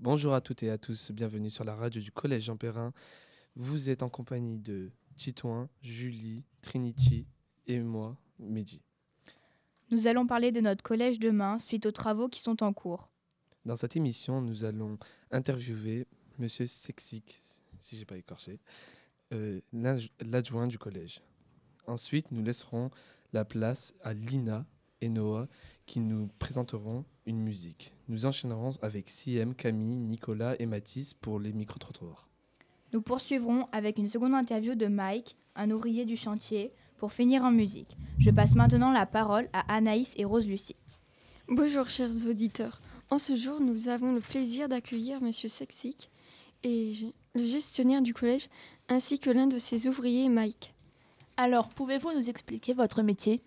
Bonjour à toutes et à tous, bienvenue sur la radio du Collège Jean Perrin. Vous êtes en compagnie de Titouin, Julie, Trinity et moi, Mehdi. Nous allons parler de notre collège demain suite aux travaux qui sont en cours. Dans cette émission, nous allons interviewer Monsieur Sexic, si j'ai pas écorché, euh, l'adj- l'adjoint du collège. Ensuite, nous laisserons la place à Lina et Noah qui nous présenteront une musique. Nous enchaînerons avec CM, Camille, Nicolas et Mathis pour les micro-trottoirs. Nous poursuivrons avec une seconde interview de Mike, un ouvrier du chantier, pour finir en musique. Je passe maintenant la parole à Anaïs et Rose-Lucie. Bonjour chers auditeurs. En ce jour, nous avons le plaisir d'accueillir Monsieur Sexic et le gestionnaire du collège ainsi que l'un de ses ouvriers, Mike. Alors, pouvez-vous nous expliquer votre métier?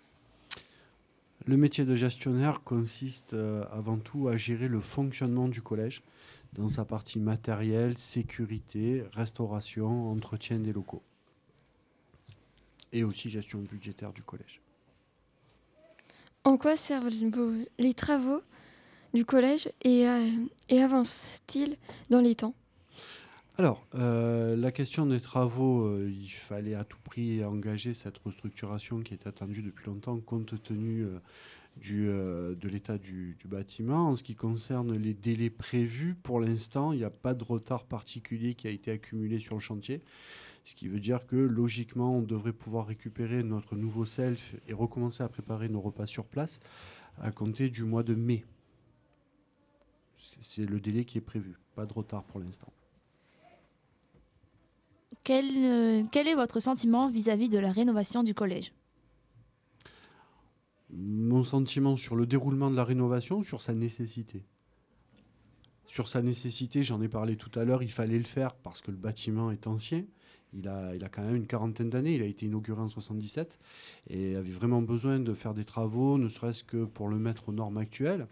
Le métier de gestionnaire consiste euh, avant tout à gérer le fonctionnement du collège dans sa partie matérielle, sécurité, restauration, entretien des locaux. Et aussi gestion budgétaire du collège. En quoi servent les travaux du collège et, euh, et avancent-ils dans les temps? Alors, euh, la question des travaux, euh, il fallait à tout prix engager cette restructuration qui est attendue depuis longtemps compte tenu euh, de l'état du bâtiment. En ce qui concerne les délais prévus, pour l'instant, il n'y a pas de retard particulier qui a été accumulé sur le chantier. Ce qui veut dire que logiquement, on devrait pouvoir récupérer notre nouveau self et recommencer à préparer nos repas sur place à compter du mois de mai. C'est le délai qui est prévu, pas de retard pour l'instant. Quel, euh, quel est votre sentiment vis-à-vis de la rénovation du collège? Mon sentiment sur le déroulement de la rénovation, sur sa nécessité? Sur sa nécessité, j'en ai parlé tout à l'heure, il fallait le faire parce que le bâtiment est ancien. Il a, il a quand même une quarantaine d'années, il a été inauguré en 77 et avait vraiment besoin de faire des travaux, ne serait-ce que pour le mettre aux normes actuelles.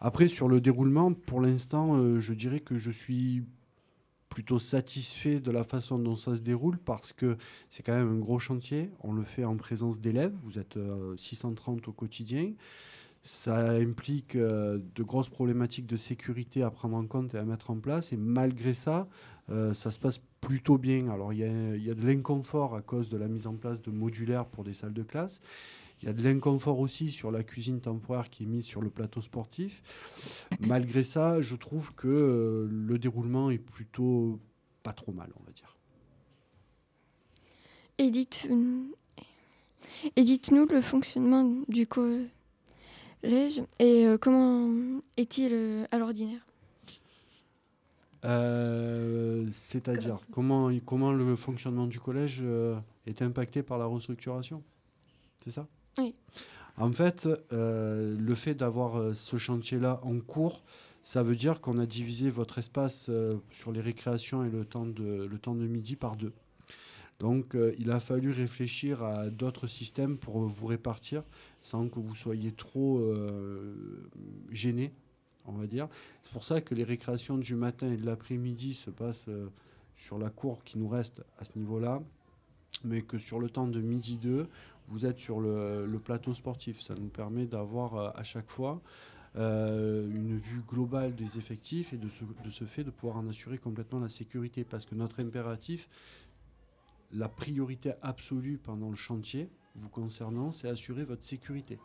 Après, sur le déroulement, pour l'instant, euh, je dirais que je suis plutôt satisfait de la façon dont ça se déroule parce que c'est quand même un gros chantier. On le fait en présence d'élèves. Vous êtes euh, 630 au quotidien. Ça implique euh, de grosses problématiques de sécurité à prendre en compte et à mettre en place. Et malgré ça, euh, ça se passe plutôt bien. Alors il y y a de l'inconfort à cause de la mise en place de modulaires pour des salles de classe. Il y a de l'inconfort aussi sur la cuisine temporaire qui est mise sur le plateau sportif. Malgré ça, je trouve que euh, le déroulement est plutôt pas trop mal, on va dire. Et dites- et dites-nous le fonctionnement du collège et euh, comment est-il euh, à l'ordinaire? Euh, C'est-à-dire comment, comment le fonctionnement du collège est impacté par la restructuration? C'est ça? Oui. En fait, euh, le fait d'avoir euh, ce chantier-là en cours, ça veut dire qu'on a divisé votre espace euh, sur les récréations et le temps de, le temps de midi par deux. Donc, il a fallu réfléchir à d'autres systèmes pour vous répartir sans que vous soyez trop euh, gêné, on va dire. C'est pour ça que les récréations du matin et de l'après-midi se passent sur la cour qui nous reste à ce niveau-là, mais que sur le temps de midi 2, vous êtes sur le, plateau sportif. Ça nous permet d'avoir euh, à chaque fois euh, une vue globale des effectifs et de ce, fait de pouvoir en assurer complètement la sécurité. Parce que notre impératif, la priorité absolue pendant le chantier vous concernant, c'est assurer votre sécurité.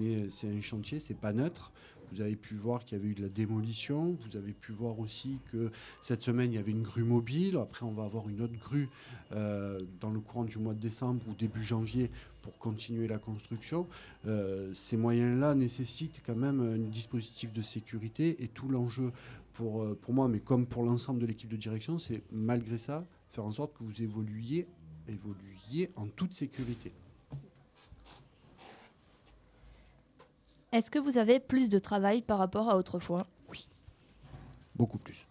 Est, c'est un chantier, c'est pas neutre. Vous avez pu voir qu'il y avait eu de la démolition. Vous avez pu voir aussi que cette semaine il y avait une grue mobile. Après, on va avoir une autre grue euh, dans le courant du mois de décembre ou début janvier pour continuer la construction. Euh, ces moyens-là nécessitent quand même un dispositif de sécurité et tout l'enjeu pour, euh, pour moi, mais comme pour l'ensemble de l'équipe de direction, c'est malgré ça faire en sorte que vous évoluiez en toute sécurité. Est-ce que vous avez plus de travail par rapport à autrefois? Beaucoup plus.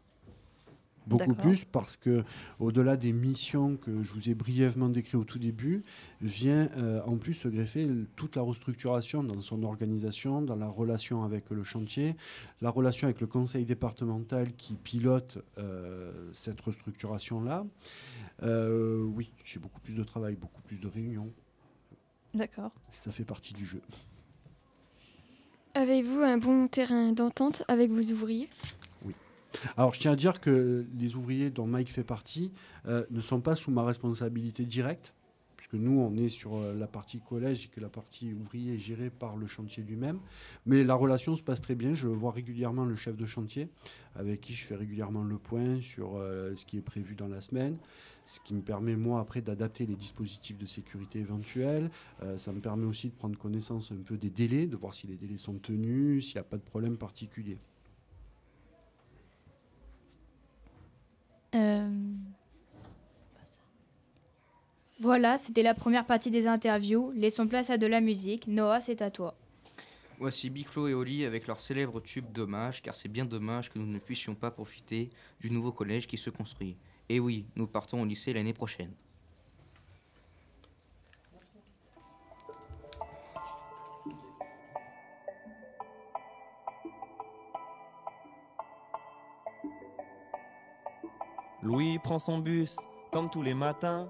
Beaucoup plus parce que au-delà des missions que je vous ai brièvement décrites au tout début, vient euh, en plus se greffer toute la restructuration dans son organisation, dans la relation avec le chantier, la relation avec le conseil départemental qui pilote euh, cette restructuration-là. Euh, oui, j'ai beaucoup plus de travail, beaucoup plus de réunions. D'accord. Ça fait partie du jeu. Avez-vous un bon terrain d'entente avec vos ouvriers? Alors, je tiens à dire que les ouvriers dont Mike fait partie euh, ne sont pas sous ma responsabilité directe, puisque nous, on est sur euh, la partie collège et que la partie ouvrier est gérée par le chantier lui-même. Mais la relation se passe très bien. Je vois régulièrement le chef de chantier, avec qui je fais régulièrement le point sur euh, ce qui est prévu dans la semaine, ce qui me permet, moi, après, d'adapter les dispositifs de sécurité éventuels. Euh, ça me permet aussi de prendre connaissance un peu des délais, de voir si les délais sont tenus, s'il n'y a pas de problème particulier. Voilà, c'était la première partie des interviews. Laissons place à de la musique. Noah, c'est à toi. Voici Big Flo et Oli avec leur célèbre tube Dommage, car c'est bien dommage que nous ne puissions pas profiter du nouveau collège qui se construit. Et oui, nous partons au lycée l'année prochaine. Louis prend son bus, comme tous les matins.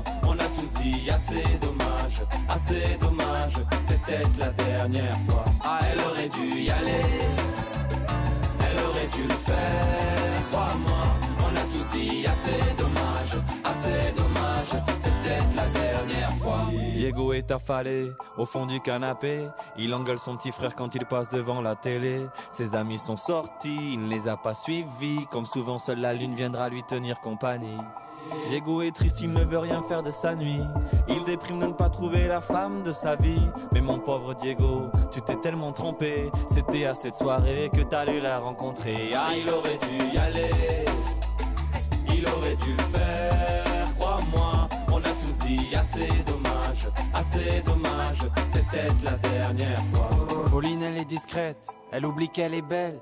Dit assez dommage, assez dommage. C'est peut-être la dernière fois. Ah, elle aurait dû y aller. Elle aurait dû le faire, crois-moi. On a tous dit assez dommage, assez dommage. C'est peut-être la dernière fois. Diego est affalé au fond du canapé. Il engueule son petit frère quand il passe devant la télé. Ses amis sont sortis, il ne les a pas suivis. Comme souvent, seule la lune viendra lui tenir compagnie. Diego est triste, il ne veut rien faire de sa nuit. Il déprime de ne pas trouver la femme de sa vie. Mais mon pauvre Diego, tu t'es tellement trompé. C'était à cette soirée que t'allais la rencontrer. Ah, il aurait dû y aller. Il aurait dû le faire, crois-moi. On a tous dit assez dommage, assez dommage. Peut-être la dernière fois. Pauline, elle est discrète, elle oublie qu'elle est belle.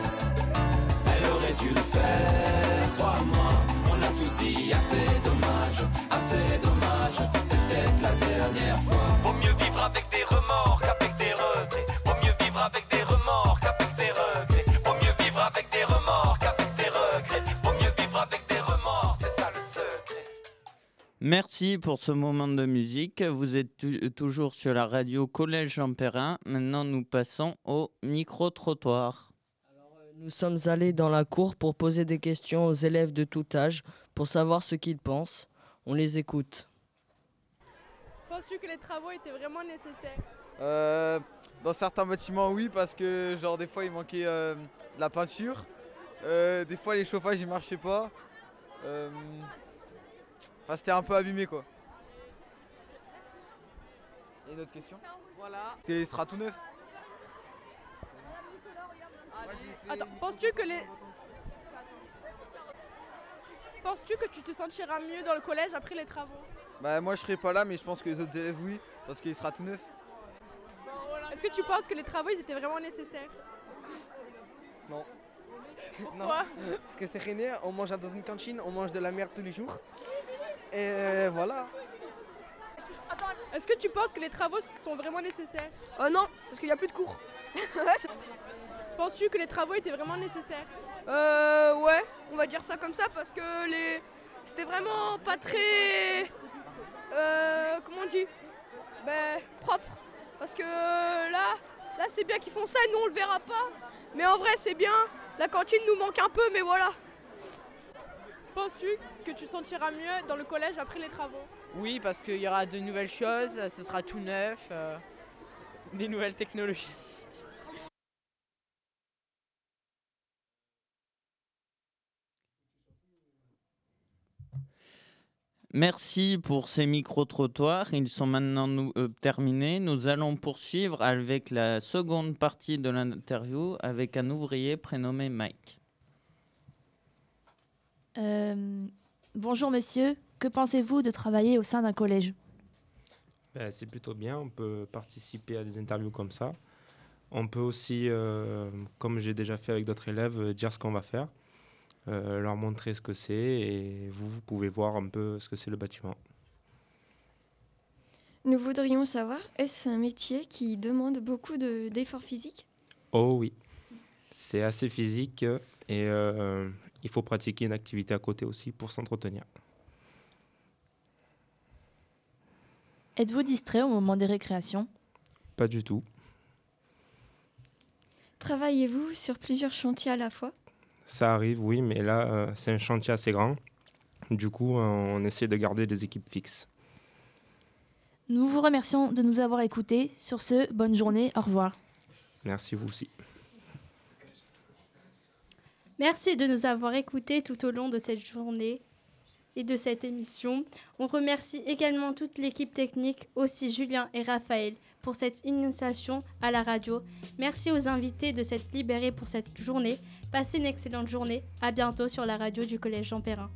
Merci pour ce moment de musique. Vous êtes toujours sur la radio Collège Jean Perrin. Maintenant, nous passons au micro-trottoir. Nous sommes allés dans la cour pour poser des questions aux élèves de tout âge pour savoir ce qu'ils pensent. On les écoute. Penses-tu que les travaux étaient vraiment nécessaires? Euh, dans certains bâtiments, oui, parce que genre des fois il manquait euh, de la peinture. Euh, des fois les chauffages ils marchaient pas. Euh, Enfin, c'était un peu abîmé quoi. Et une autre question? Voilà. Il sera tout neuf. Attends, penses-tu que les. Penses-tu que tu te sentiras mieux dans le collège après les travaux Bah moi je serai pas là mais je pense que les autres élèves oui parce qu'il sera tout neuf. Est-ce que tu penses que les travaux ils étaient vraiment nécessaires Non. Pourquoi Non, Parce que c'est René, on mange dans une cantine, on mange de la merde tous les jours. Et euh, voilà. Est-ce que tu penses que les travaux sont vraiment nécessaires Euh non, parce qu'il n'y a plus de cours. Penses-tu que les travaux étaient vraiment nécessaires Euh ouais, on va dire ça comme ça parce que les c'était vraiment pas très euh comment on dit? Ben propre parce que là là c'est bien qu'ils font ça, nous on le verra pas. Mais en vrai, c'est bien. La cantine nous manque un peu mais voilà. Penses-tu que tu sentiras mieux dans le collège après les travaux? Oui, parce qu'il y aura de nouvelles choses, ce sera tout neuf, euh, des nouvelles technologies. Merci pour ces micro-trottoirs. Ils sont maintenant nous- euh, terminés. Nous allons poursuivre avec la seconde partie de l'interview avec un ouvrier prénommé Mike. Euh, bonjour monsieur, que pensez-vous de travailler au sein d'un collège? Ben, c'est plutôt bien, on peut participer à des interviews comme ça. On peut aussi, euh, comme j'ai déjà fait avec d'autres élèves, dire ce qu'on va faire, euh, leur montrer ce que c'est et vous, vous pouvez voir un peu ce que c'est le bâtiment. Nous voudrions savoir, est-ce un métier qui demande beaucoup de- d'efforts physiques? Oh oui, c'est assez physique et euh, il faut pratiquer une activité à côté aussi pour s'entretenir. Êtes-vous distrait au moment des récréations? Pas du tout. Travaillez-vous sur plusieurs chantiers à la fois? Ça arrive, oui, mais là, euh, c'est un chantier assez grand. Du coup, euh, on essaie de garder des équipes fixes. Nous vous remercions de nous avoir écoutés. Sur ce, bonne journée, au revoir. Merci vous aussi. Merci de nous avoir écoutés tout au long de cette journée et de cette émission. On remercie également toute l'équipe technique, aussi Julien et Raphaël, pour cette initiation à la radio. Merci aux invités de s'être libérés pour cette journée. Passez une excellente journée. À bientôt sur la radio du Collège Jean Perrin.